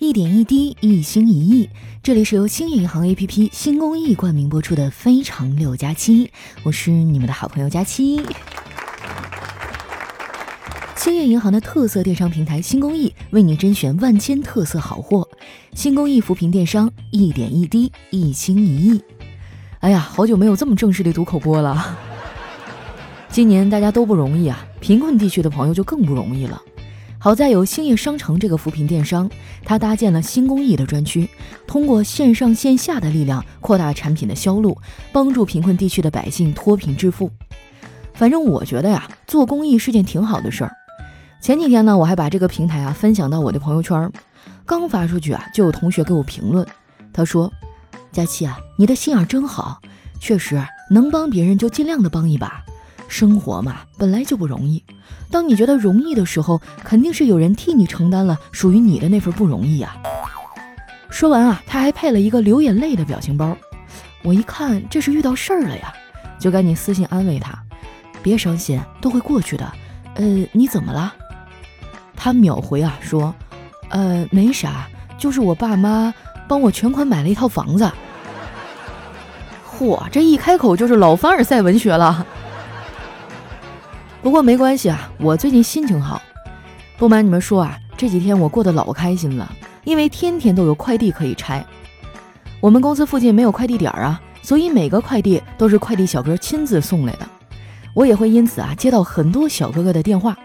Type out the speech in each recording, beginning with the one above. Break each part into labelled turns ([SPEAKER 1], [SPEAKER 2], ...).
[SPEAKER 1] 一点一滴，一心一意。这里是由兴业银行 APP 新公益冠名播出的《非常六加七》，我是你们的好朋友佳期。兴业银行的特色电商平台新公益为你甄选万千特色好货，新公益扶贫电商，一点一滴，一心一意。哎呀，好久没有这么正式的读口播了。今年大家都不容易啊，贫困地区的朋友就更不容易了。好在有兴业商城这个扶贫电商，它搭建了新公益的专区，通过线上线下的力量扩大产品的销路，帮助贫困地区的百姓脱贫致富。反正我觉得呀，做公益是件挺好的事儿。前几天呢，我还把这个平台啊分享到我的朋友圈，刚发出去啊，就有同学给我评论，他说：“佳期啊，你的心眼真好，确实能帮别人就尽量的帮一把。生活嘛，本来就不容易。”当你觉得容易的时候，肯定是有人替你承担了属于你的那份不容易呀。说完啊，他还配了一个流眼泪的表情包。我一看这是遇到事儿了呀，就赶紧私信安慰他：“别伤心，都会过去的。”呃，你怎么了？他秒回啊说：“呃，没啥，就是我爸妈帮我全款买了一套房子。”嚯，这一开口就是老凡尔赛文学了。不过没关系啊，我最近心情好。不瞒你们说啊，这几天我过得老开心了，因为天天都有快递可以拆。我们公司附近没有快递点儿啊，所以每个快递都是快递小哥亲自送来的。我也会因此啊接到很多小哥哥的电话。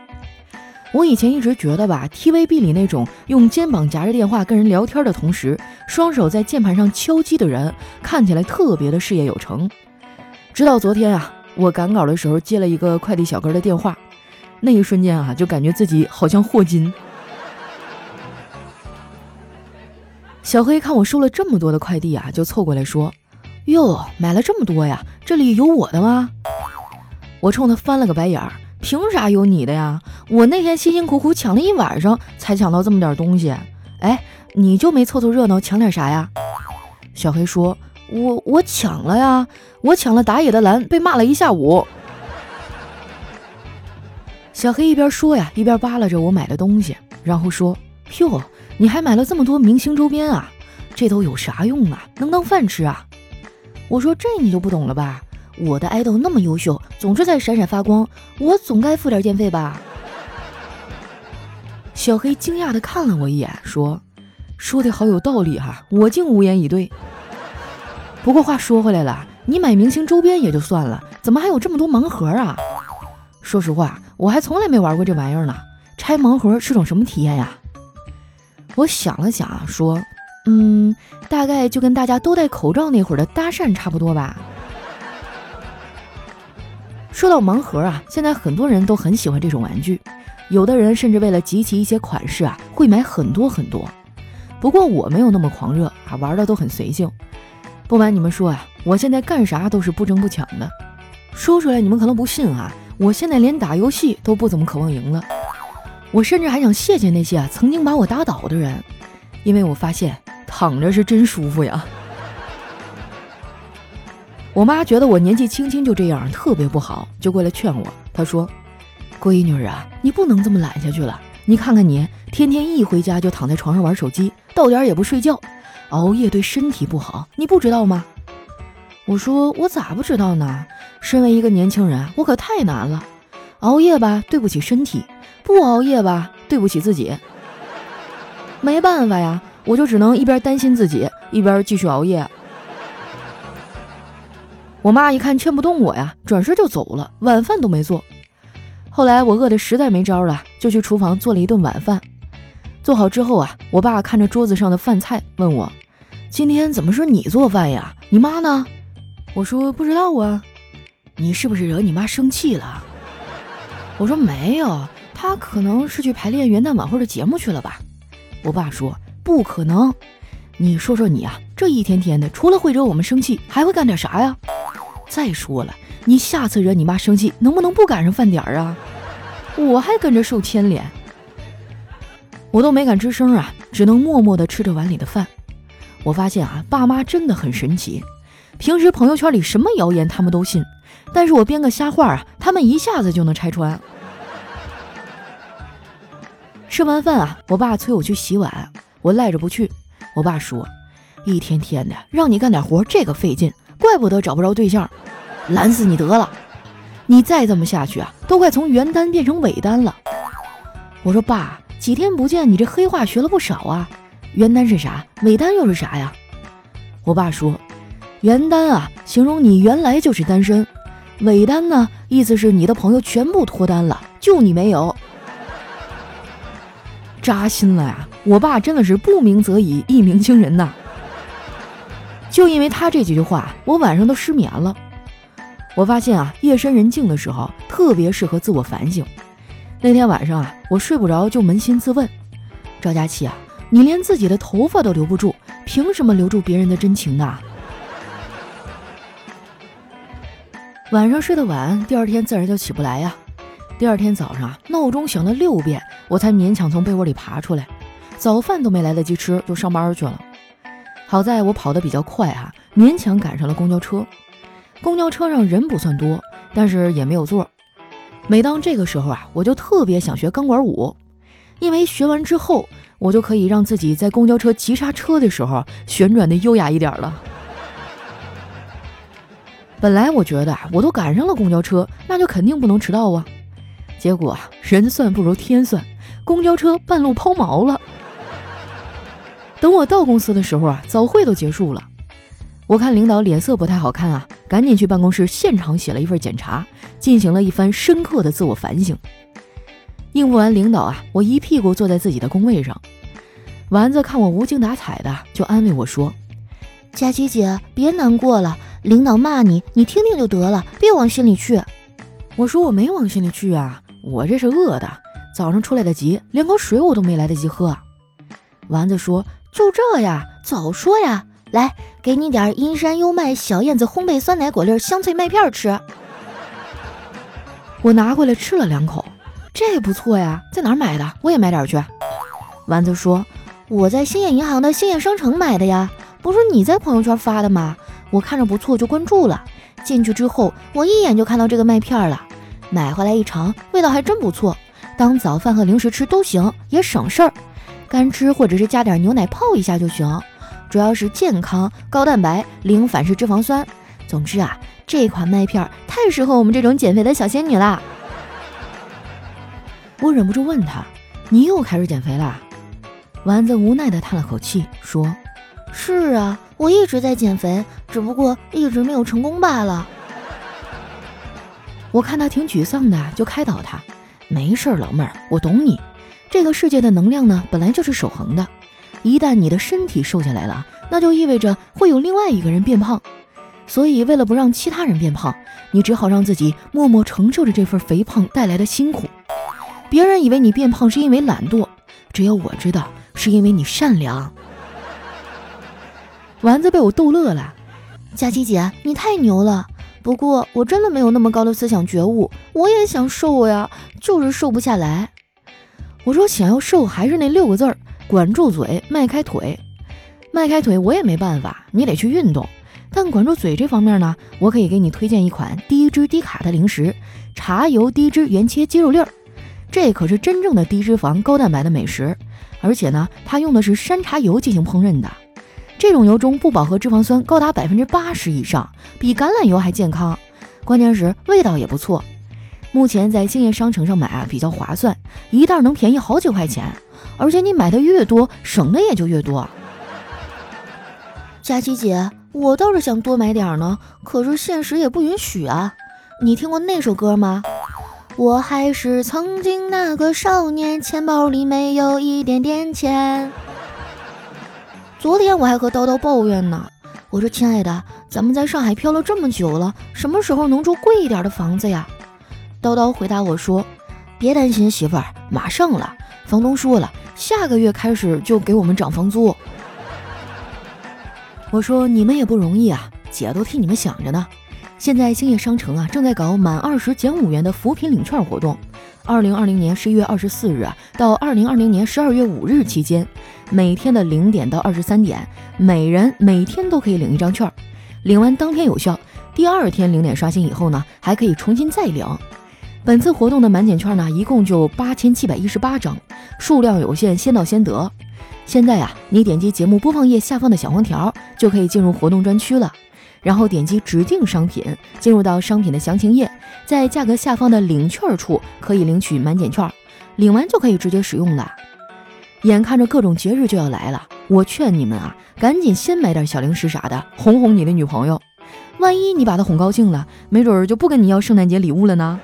[SPEAKER 1] 我以前一直觉得吧，TVB 里那种用肩膀夹着电话跟人聊天的同时，双手在键盘上敲击的人，看起来特别的事业有成。直到昨天啊。我赶稿的时候接了一个快递小哥的电话，那一瞬间啊，就感觉自己好像霍金。小黑看我收了这么多的快递啊，就凑过来说：“哟，买了这么多呀，这里有我的吗？”我冲他翻了个白眼儿：“凭啥有你的呀？我那天辛辛苦苦抢了一晚上才抢到这么点东西，哎，你就没凑凑热闹抢点啥呀？”小黑说。我我抢了呀！我抢了打野的蓝，被骂了一下午。小黑一边说呀，一边扒拉着我买的东西，然后说：“哟，你还买了这么多明星周边啊？这都有啥用啊？能当饭吃啊？”我说：“这你就不懂了吧？我的爱豆那么优秀，总是在闪闪发光，我总该付点电费吧？”小黑惊讶的看了我一眼，说：“说的好有道理哈！”我竟无言以对。不过话说回来了，你买明星周边也就算了，怎么还有这么多盲盒啊？说实话，我还从来没玩过这玩意儿呢。拆盲盒是种什么体验呀？我想了想啊，说，嗯，大概就跟大家都戴口罩那会儿的搭讪差不多吧。说到盲盒啊，现在很多人都很喜欢这种玩具，有的人甚至为了集齐一些款式啊，会买很多很多。不过我没有那么狂热啊，玩的都很随性。不瞒你们说呀，我现在干啥都是不争不抢的。说出来你们可能不信啊，我现在连打游戏都不怎么渴望赢了。我甚至还想谢谢那些曾经把我打倒的人，因为我发现躺着是真舒服呀。我妈觉得我年纪轻轻就这样特别不好，就过来劝我。她说：“闺女啊，你不能这么懒下去了。你看看你，天天一回家就躺在床上玩手机，到点也不睡觉。”熬夜对身体不好，你不知道吗？我说我咋不知道呢？身为一个年轻人，我可太难了。熬夜吧，对不起身体；不熬夜吧，对不起自己。没办法呀，我就只能一边担心自己，一边继续熬夜。我妈一看劝不动我呀，转身就走了，晚饭都没做。后来我饿得实在没招了，就去厨房做了一顿晚饭。做好之后啊，我爸看着桌子上的饭菜，问我。今天怎么是你做饭呀？你妈呢？我说不知道啊。你是不是惹你妈生气了？我说没有，她可能是去排练元旦晚会的节目去了吧。我爸说不可能。你说说你啊，这一天天的，除了会惹我们生气，还会干点啥呀？再说了，你下次惹你妈生气，能不能不赶上饭点儿啊？我还跟着受牵连。我都没敢吱声啊，只能默默地吃着碗里的饭。我发现啊，爸妈真的很神奇。平时朋友圈里什么谣言他们都信，但是我编个瞎话啊，他们一下子就能拆穿。吃完饭啊，我爸催我去洗碗，我赖着不去。我爸说：“一天天的让你干点活，这个费劲，怪不得找不着对象，懒死你得了！你再这么下去啊，都快从原单变成尾单了。”我说：“爸，几天不见，你这黑话学了不少啊。原单是啥？伪单又是啥呀？”我爸说：“原单啊，形容你原来就是单身；伪单呢，意思是你的朋友全部脱单了，就你没有。”扎心了呀！我爸真的是不鸣则已，一鸣惊人呐。就因为他这几句话，我晚上都失眠了。我发现啊，夜深人静的时候特别适合自我反省。那天晚上啊，我睡不着，就扪心自问：赵佳琪啊，你连自己的头发都留不住，凭什么留住别人的真情呢？晚上睡得晚，第二天自然就起不来呀。第二天早上，闹钟响了六遍，我才勉强从被窝里爬出来。早饭都没来得及吃，就上班去了。好在我跑得比较快啊，勉强赶上了公交车。公交车上人不算多，但是也没有座。每当这个时候啊，我就特别想学钢管舞，因为学完之后，我就可以让自己在公交车急刹车的时候旋转的优雅一点了。本来我觉得，我都赶上了公交车，那就肯定不能迟到啊。结果人算不如天算，公交车半路抛锚了。等我到公司的时候啊，早会都结束了。我看领导脸色不太好看啊，赶紧去办公室现场写了一份检查，进行了一番深刻的自我反省。应付完领导啊，我一屁股坐在自己的工位上。丸子看我无精打采的，就安慰我说：“
[SPEAKER 2] 佳琪姐，别难过了，领导骂你，你听听就得了，别往心里去。”
[SPEAKER 1] 我说：“我没往心里去啊。”我这是饿的，早上出来的急，连口水我都没来得及喝。
[SPEAKER 2] 丸子说：“就这呀，早说呀！来，给你点阴山优麦小燕子烘焙酸奶果粒香脆麦片吃。”
[SPEAKER 1] 我拿回来吃了两口，这不错呀，在哪儿买的？我也买点去。
[SPEAKER 2] 丸子说：“我在兴业银行的兴业商城买的呀，不是你在朋友圈发的吗？我看着不错就关注了，进去之后我一眼就看到这个麦片了。”买回来一尝，味道还真不错，当早饭和零食吃都行，也省事儿。干吃或者是加点牛奶泡一下就行，主要是健康、高蛋白、零反式脂肪酸。总之啊，这款麦片太适合我们这种减肥的小仙女啦。
[SPEAKER 1] 我忍不住问他：“你又开始减肥啦？”丸子无奈地叹了口气，说：“
[SPEAKER 2] 是啊，我一直在减肥，只不过一直没有成功罢了。”
[SPEAKER 1] 我看他挺沮丧的，就开导他：“没事，老妹儿，我懂你。这个世界的能量呢，本来就是守恒的。一旦你的身体瘦下来了，那就意味着会有另外一个人变胖。所以，为了不让其他人变胖，你只好让自己默默承受着这份肥胖带来的辛苦。别人以为你变胖是因为懒惰，只有我知道是因为你善良。”丸子被我逗乐了：“
[SPEAKER 2] 佳琪姐，你太牛了！”不过我真的没有那么高的思想觉悟，我也想瘦呀，就是瘦不下来。
[SPEAKER 1] 我说想要瘦还是那六个字儿：管住嘴，迈开腿。迈开腿我也没办法，你得去运动。但管住嘴这方面呢，我可以给你推荐一款低脂低卡的零食——茶油低脂原切鸡肉粒儿。这可是真正的低脂肪高蛋白的美食，而且呢，它用的是山茶油进行烹饪的。这种油中不饱和脂肪酸高达百分之八十以上，比橄榄油还健康。关键是味道也不错。目前在兴业商城上买啊比较划算，一袋能便宜好几块钱。而且你买的越多，省的也就越多。
[SPEAKER 2] 佳琪姐，我倒是想多买点呢，可是现实也不允许啊。你听过那首歌吗？我还是曾经那个少年，钱包里没有一点点钱。昨天我还和叨叨抱怨呢，我说亲爱的，咱们在上海漂了这么久了，什么时候能住贵一点的房子呀？叨叨回答我说，别担心媳妇儿，马上了，房东说了，下个月开始就给我们涨房租。
[SPEAKER 1] 我说你们也不容易啊，姐都替你们想着呢。现在兴业商城啊正在搞满二十减五元的扶贫领券活动。二零二零年十一月二十四日到二零二零年十二月五日期间，每天的零点到二十三点，每人每天都可以领一张券，领完当天有效，第二天零点刷新以后呢，还可以重新再领。本次活动的满减券呢，一共就八千七百一十八张，数量有限，先到先得。现在呀，你点击节目播放页下方的小黄条，就可以进入活动专区了。然后点击指定商品，进入到商品的详情页，在价格下方的领券处可以领取满减券，领完就可以直接使用了。眼看着各种节日就要来了，我劝你们啊，赶紧先买点小零食啥的，哄哄你的女朋友。万一你把她哄高兴了，没准儿就不跟你要圣诞节礼物了呢。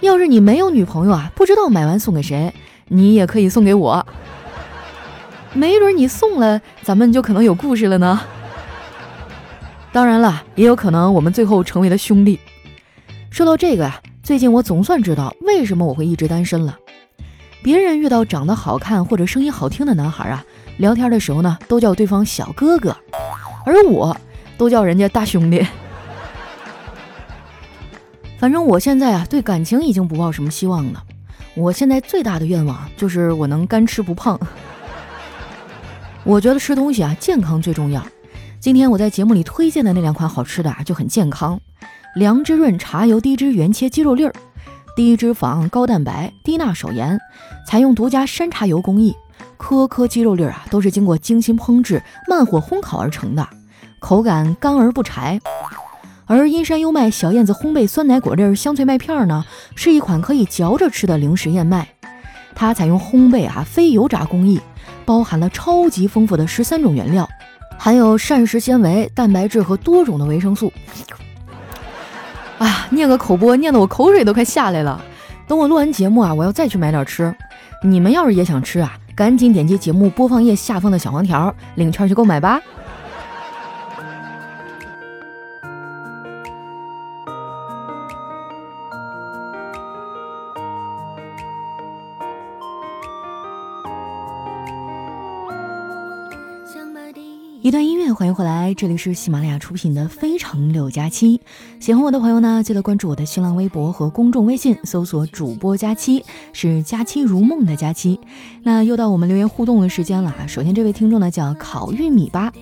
[SPEAKER 1] 要是你没有女朋友啊，不知道买完送给谁，你也可以送给我。没准你送了，咱们就可能有故事了呢。当然了，也有可能我们最后成为了兄弟。说到这个呀，最近我总算知道为什么我会一直单身了。别人遇到长得好看或者声音好听的男孩啊，聊天的时候呢，都叫对方小哥哥，而我都叫人家大兄弟。反正我现在啊，对感情已经不抱什么希望了。我现在最大的愿望就是我能干吃不胖。我觉得吃东西啊，健康最重要。今天我在节目里推荐的那两款好吃的啊，就很健康。良之润茶油低脂原切鸡肉粒儿，低脂肪、高蛋白、低钠少盐，采用独家山茶油工艺，颗颗鸡肉粒儿啊都是经过精心烹制、慢火烘烤而成的，口感干而不柴。而阴山优麦小燕子烘焙酸奶果粒香脆麦片呢，是一款可以嚼着吃的零食燕麦，它采用烘焙啊非油炸工艺，包含了超级丰富的十三种原料。含有膳食纤维、蛋白质和多种的维生素。啊，念个口播，念得我口水都快下来了。等我录完节目啊，我要再去买点吃。你们要是也想吃啊，赶紧点击节目播放页下方的小黄条，领券去购买吧。一段音乐，欢迎回来，这里是喜马拉雅出品的《非常六加七》。喜欢我的朋友呢，记得关注我的新浪微博和公众微信，搜索“主播佳期”，是“佳期如梦”的佳期。那又到我们留言互动的时间了啊。首先，这位听众呢叫烤玉米吧，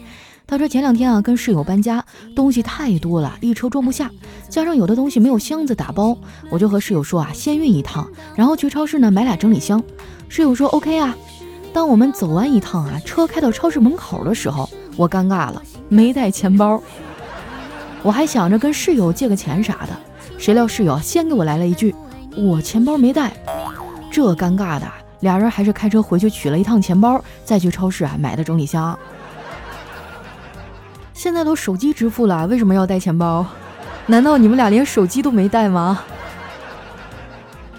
[SPEAKER 1] 他说前两天啊跟室友搬家，东西太多了，一车装不下，加上有的东西没有箱子打包，我就和室友说啊，先运一趟，然后去超市呢买俩整理箱。室友说 OK 啊。当我们走完一趟啊，车开到超市门口的时候，我尴尬了，没带钱包。我还想着跟室友借个钱啥的，谁料室友先给我来了一句：“我钱包没带。”这尴尬的，俩人还是开车回去取了一趟钱包，再去超市啊买的整理箱。现在都手机支付了，为什么要带钱包？难道你们俩连手机都没带吗？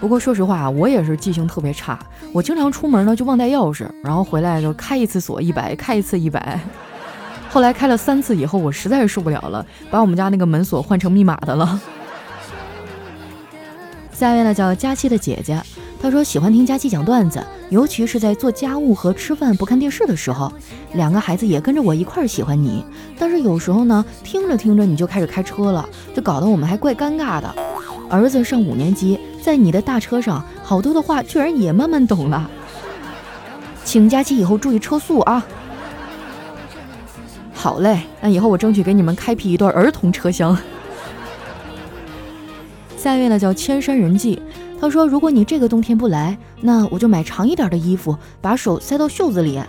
[SPEAKER 1] 不过说实话，我也是记性特别差，我经常出门呢就忘带钥匙，然后回来就开一次锁一百，开一次一百。后来开了三次以后，我实在是受不了了，把我们家那个门锁换成密码的了。下面呢叫佳期的姐姐，她说喜欢听佳期讲段子，尤其是在做家务和吃饭不看电视的时候。两个孩子也跟着我一块儿喜欢你，但是有时候呢，听着听着你就开始开车了，就搞得我们还怪尴尬的。儿子上五年级。在你的大车上，好多的话居然也慢慢懂了。请佳期以后注意车速啊！好嘞，那以后我争取给你们开辟一段儿童车厢。下一位呢叫千山人迹，他说：“如果你这个冬天不来，那我就买长一点的衣服，把手塞到袖子里。”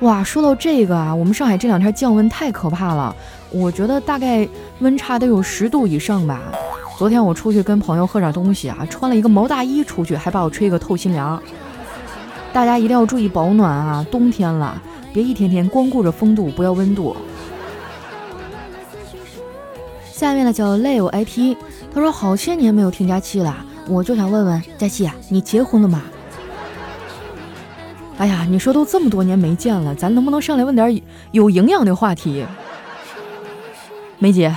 [SPEAKER 1] 哇，说到这个啊，我们上海这两天降温太可怕了，我觉得大概温差得有十度以上吧。昨天我出去跟朋友喝点东西啊，穿了一个毛大衣出去，还把我吹个透心凉。大家一定要注意保暖啊，冬天了，别一天天光顾着风度，不要温度。下面呢叫 Live IT，他说好些年没有听佳期了，我就想问问佳期啊，你结婚了吗？哎呀，你说都这么多年没见了，咱能不能上来问点有营养的话题？梅姐。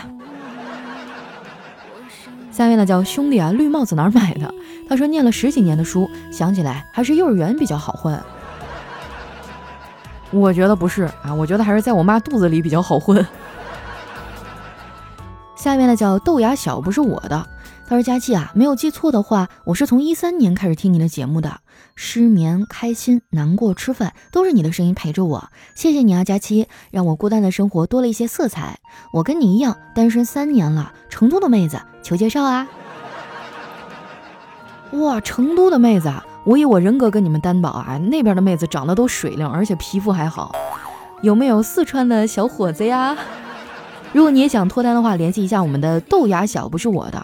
[SPEAKER 1] 下面呢叫兄弟啊，绿帽子哪儿买的？他说念了十几年的书，想起来还是幼儿园比较好混。我觉得不是啊，我觉得还是在我妈肚子里比较好混。下面呢叫豆芽小，不是我的。他说佳期啊，没有记错的话，我是从一三年开始听你的节目的。失眠、开心、难过、吃饭，都是你的声音陪着我。谢谢你啊，佳期，让我孤单的生活多了一些色彩。我跟你一样，单身三年了，成都的妹子，求介绍啊！哇，成都的妹子啊，我以我人格跟你们担保啊，那边的妹子长得都水灵，而且皮肤还好。有没有四川的小伙子呀？如果你也想脱单的话，联系一下我们的豆芽小，不是我的，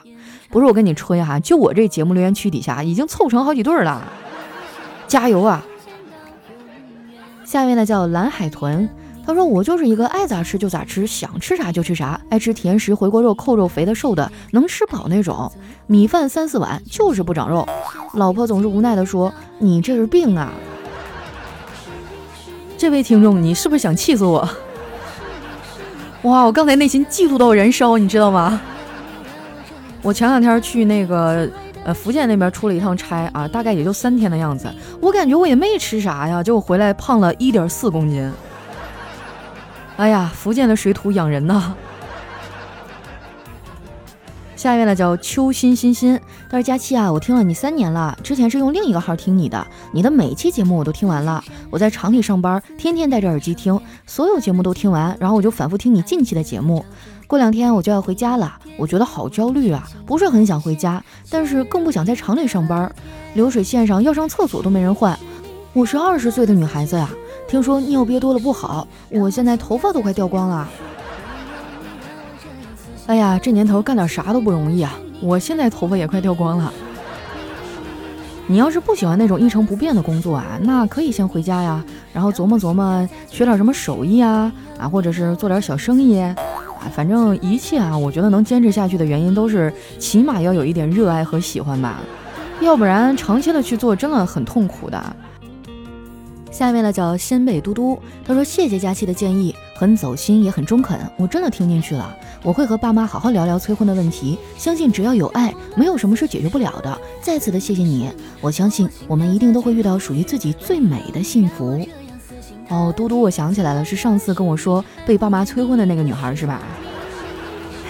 [SPEAKER 1] 不是我跟你吹哈，就我这节目留言区底下已经凑成好几对了，加油啊！下面呢叫蓝海豚，他说我就是一个爱咋吃就咋吃，想吃啥就吃啥，爱吃甜食、回锅肉、扣肉、肥的、瘦的，能吃饱那种，米饭三四碗就是不长肉。老婆总是无奈的说：“你这是病啊！”这位听众，你是不是想气死我？哇！我刚才内心嫉妒到燃烧，你知道吗？我前两天去那个呃福建那边出了一趟差啊，大概也就三天的样子。我感觉我也没吃啥呀，结果回来胖了一点四公斤。哎呀，福建的水土养人呐！下一位呢叫秋心心心，他说佳期啊，我听了你三年了，之前是用另一个号听你的，你的每期节目我都听完了。我在厂里上班，天天戴着耳机听，所有节目都听完，然后我就反复听你近期的节目。过两天我就要回家了，我觉得好焦虑啊，不是很想回家，但是更不想在厂里上班。流水线上要上厕所都没人换，我是二十岁的女孩子呀，听说尿憋多了不好，我现在头发都快掉光了。哎呀，这年头干点啥都不容易啊！我现在头发也快掉光了。你要是不喜欢那种一成不变的工作啊，那可以先回家呀，然后琢磨琢磨学点什么手艺啊，啊，或者是做点小生意啊，反正一切啊，我觉得能坚持下去的原因都是起码要有一点热爱和喜欢吧，要不然长期的去做真的很痛苦的。下面呢叫仙贝嘟嘟，他说谢谢佳期的建议，很走心也很中肯，我真的听进去了。我会和爸妈好好聊聊催婚的问题，相信只要有爱，没有什么是解决不了的。再次的谢谢你，我相信我们一定都会遇到属于自己最美的幸福。哦，嘟嘟，我想起来了，是上次跟我说被爸妈催婚的那个女孩是吧？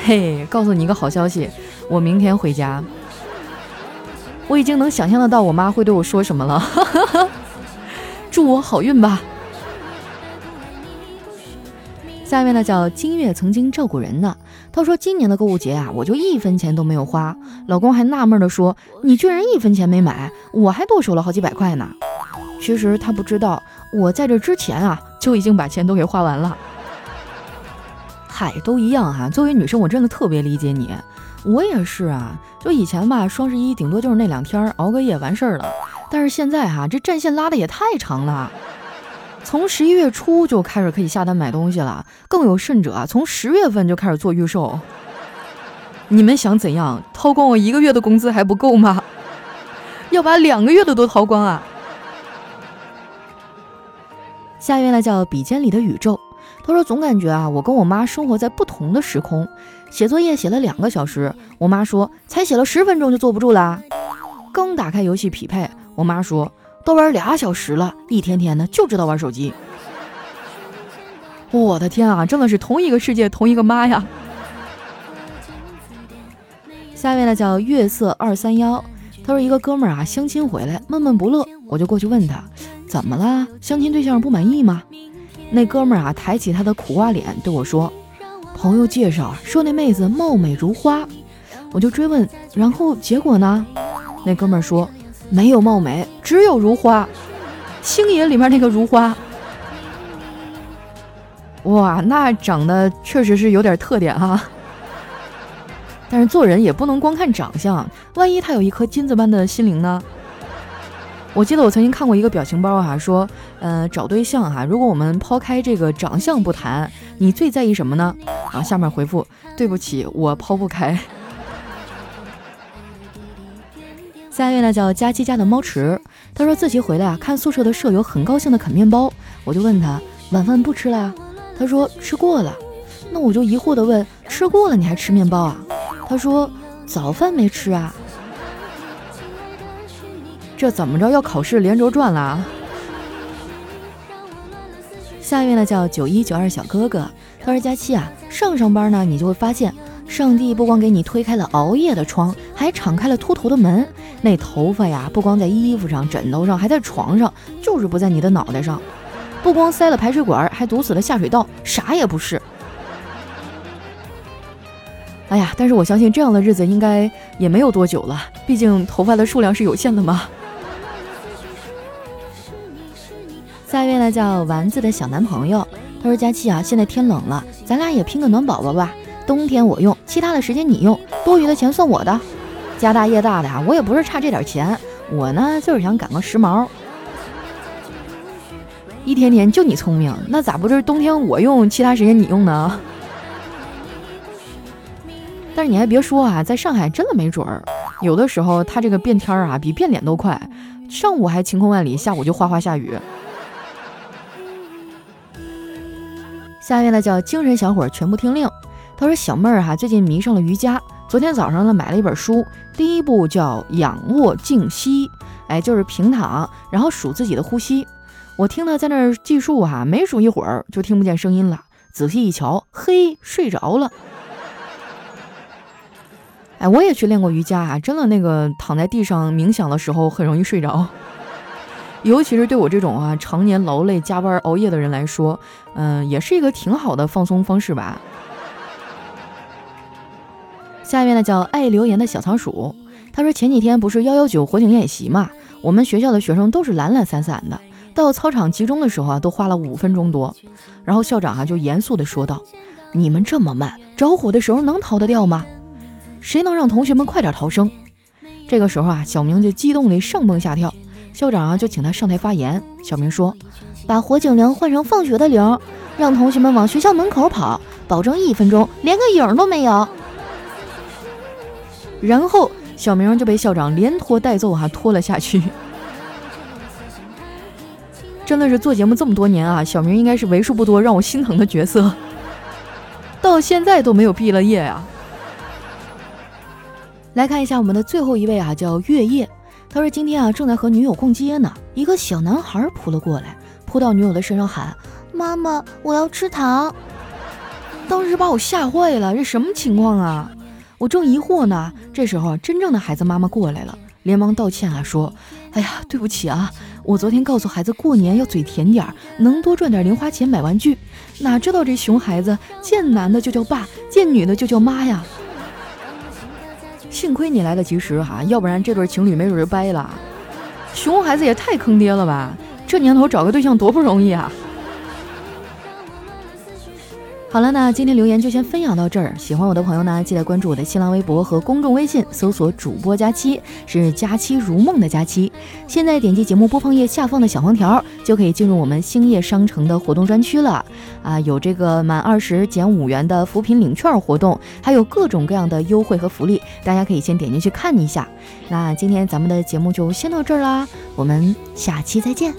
[SPEAKER 1] 嘿，告诉你一个好消息，我明天回家。我已经能想象得到我妈会对我说什么了，祝我好运吧。下面呢叫金月曾经照顾人呢。他说今年的购物节啊，我就一分钱都没有花。老公还纳闷的说：“你居然一分钱没买，我还多收了好几百块呢。”其实他不知道，我在这之前啊就已经把钱都给花完了。嗨，都一样哈。作为女生，我真的特别理解你。我也是啊，就以前吧，双十一顶多就是那两天熬个夜完事儿了。但是现在哈，这战线拉的也太长了。从十一月初就开始可以下单买东西了，更有甚者啊，从十月份就开始做预售。你们想怎样？掏光我一个月的工资还不够吗？要把两个月的都掏光啊！下一位呢叫笔尖里的宇宙，他说总感觉啊，我跟我妈生活在不同的时空。写作业写了两个小时，我妈说才写了十分钟就坐不住啦。刚打开游戏匹配，我妈说。都玩俩小时了，一天天的就知道玩手机。我的天啊，真的是同一个世界，同一个妈呀！下面呢叫月色二三幺，他说一个哥们儿啊相亲回来闷闷不乐，我就过去问他怎么了，相亲对象不满意吗？那哥们儿啊抬起他的苦瓜脸对我说：“朋友介绍说那妹子貌美如花。”我就追问，然后结果呢？那哥们儿说。没有貌美，只有如花。星爷里面那个如花，哇，那长得确实是有点特点哈。但是做人也不能光看长相，万一他有一颗金子般的心灵呢？我记得我曾经看过一个表情包哈，说，呃，找对象哈，如果我们抛开这个长相不谈，你最在意什么呢？啊下面回复，对不起，我抛不开。下一位呢叫佳期家的猫池，他说自习回来啊，看宿舍的舍友很高兴的啃面包，我就问他晚饭不吃了，他说吃过了，那我就疑惑的问吃过了你还吃面包啊？他说早饭没吃啊，这怎么着要考试连轴转了？下一位呢叫九一九二小哥哥，他说佳期啊，上上班呢你就会发现。上帝不光给你推开了熬夜的窗，还敞开了秃头的门。那头发呀，不光在衣服上、枕头上，还在床上，就是不在你的脑袋上。不光塞了排水管，还堵死了下水道，啥也不是。哎呀，但是我相信这样的日子应该也没有多久了，毕竟头发的数量是有限的嘛。下一位呢叫丸子的小男朋友，他说：“佳期啊，现在天冷了，咱俩也拼个暖宝宝吧。冬天我用，其他的时间你用，多余的钱算我的。家大业大的呀，我也不是差这点钱，我呢就是想赶个时髦。一天天就你聪明，那咋不是冬天我用，其他时间你用呢？但是你还别说啊，在上海真的没准儿，有的时候它这个变天儿啊，比变脸都快。”上午还晴空万里，下午就哗哗下雨。下面呢叫精神小伙全部听令。他说小妹儿哈最近迷上了瑜伽，昨天早上呢买了一本书，第一步叫仰卧静息，哎就是平躺，然后数自己的呼吸。我听他在那儿计数哈，没数一会儿就听不见声音了，仔细一瞧，嘿，睡着了。哎，我也去练过瑜伽啊，真的那个躺在地上冥想的时候很容易睡着，尤其是对我这种啊常年劳累加班熬夜的人来说，嗯，也是一个挺好的放松方式吧。下面呢叫爱留言的小仓鼠，他说前几天不是幺幺九火警演习嘛，我们学校的学生都是懒懒散散的，到操场集中的时候啊，都花了五分钟多，然后校长啊就严肃地说道：“你们这么慢，着火的时候能逃得掉吗？”谁能让同学们快点逃生？这个时候啊，小明就激动的上蹦下跳。校长啊，就请他上台发言。小明说：“把火警铃换成放学的铃，让同学们往学校门口跑，保证一分钟连个影都没有。”然后小明就被校长连拖带揍，哈拖了下去。真的是做节目这么多年啊，小明应该是为数不多让我心疼的角色，到现在都没有毕了业啊。来看一下我们的最后一位啊，叫月夜。他说今天啊正在和女友逛街呢，一个小男孩扑了过来，扑到女友的身上喊：“妈妈，我要吃糖。”当时把我吓坏了，这什么情况啊？我正疑惑呢，这时候真正的孩子妈妈过来了，连忙道歉啊，说：“哎呀，对不起啊，我昨天告诉孩子过年要嘴甜点，能多赚点零花钱买玩具，哪知道这熊孩子见男的就叫爸，见女的就叫妈呀。”幸亏你来得及时哈，要不然这对情侣没准就掰了。熊孩子也太坑爹了吧！这年头找个对象多不容易啊！好了，那今天留言就先分享到这儿。喜欢我的朋友呢，记得关注我的新浪微博和公众微信，搜索主播佳期，是佳期如梦的佳期。现在点击节目播放页下方的小黄条，就可以进入我们星夜商城的活动专区了。啊，有这个满二十减五元的扶贫领券活动，还有各种各样的优惠和福利，大家可以先点进去看一下。那今天咱们的节目就先到这儿啦，我们下期再见。